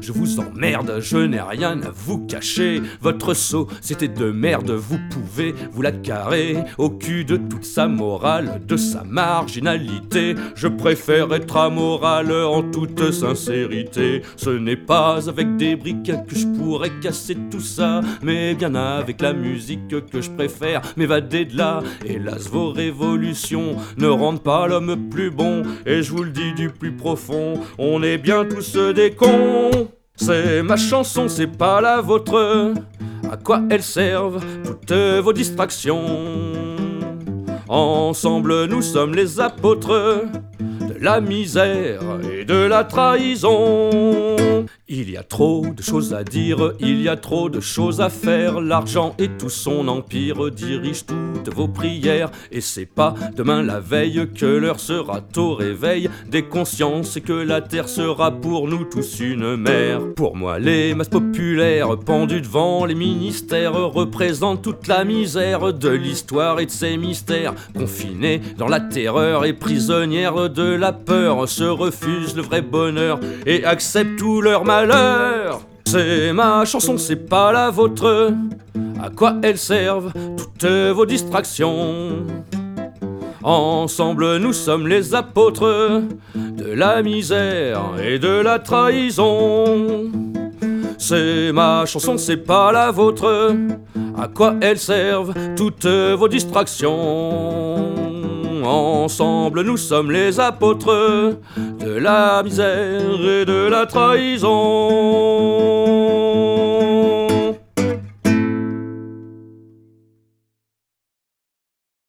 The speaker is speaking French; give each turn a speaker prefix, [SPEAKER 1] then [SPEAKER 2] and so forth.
[SPEAKER 1] je vous emmerde, je n'ai rien à vous cacher. Votre saut, c'était de merde, vous pouvez vous la carrer au cul de toute sa morale, de sa marginalité. Je préfère être amoral en toute sincérité. Ce n'est pas avec des briques que je pourrais casser tout ça, mais bien avec la musique que je préfère m'évader de là. Hélas, vos révolutions ne rendent pas l'homme plus bon, et je vous le dis du plus profond, on est bien tous des C'est ma chanson, c'est pas la vôtre. À quoi elles servent toutes vos distractions? Ensemble, nous sommes les apôtres de la misère et de la trahison. Il y a trop de choses à dire, il y a trop de choses à faire. L'argent et tout son empire dirigent toutes vos prières. Et c'est pas demain la veille que l'heure sera au réveil des consciences et que la terre sera pour nous tous une mer. Pour moi, les masses populaires pendues devant les ministères représentent toute la misère de l'histoire et de ses mystères. Confinées dans la terreur et prisonnières de la peur, se refusent le vrai bonheur et acceptent tout leur mal c'est ma chanson, c'est pas la vôtre. À quoi elles servent toutes vos distractions? Ensemble, nous sommes les apôtres de la misère et de la trahison. C'est ma chanson, c'est pas la vôtre. À quoi elles servent toutes vos distractions? Ensemble, nous sommes les apôtres de la misère et de la trahison.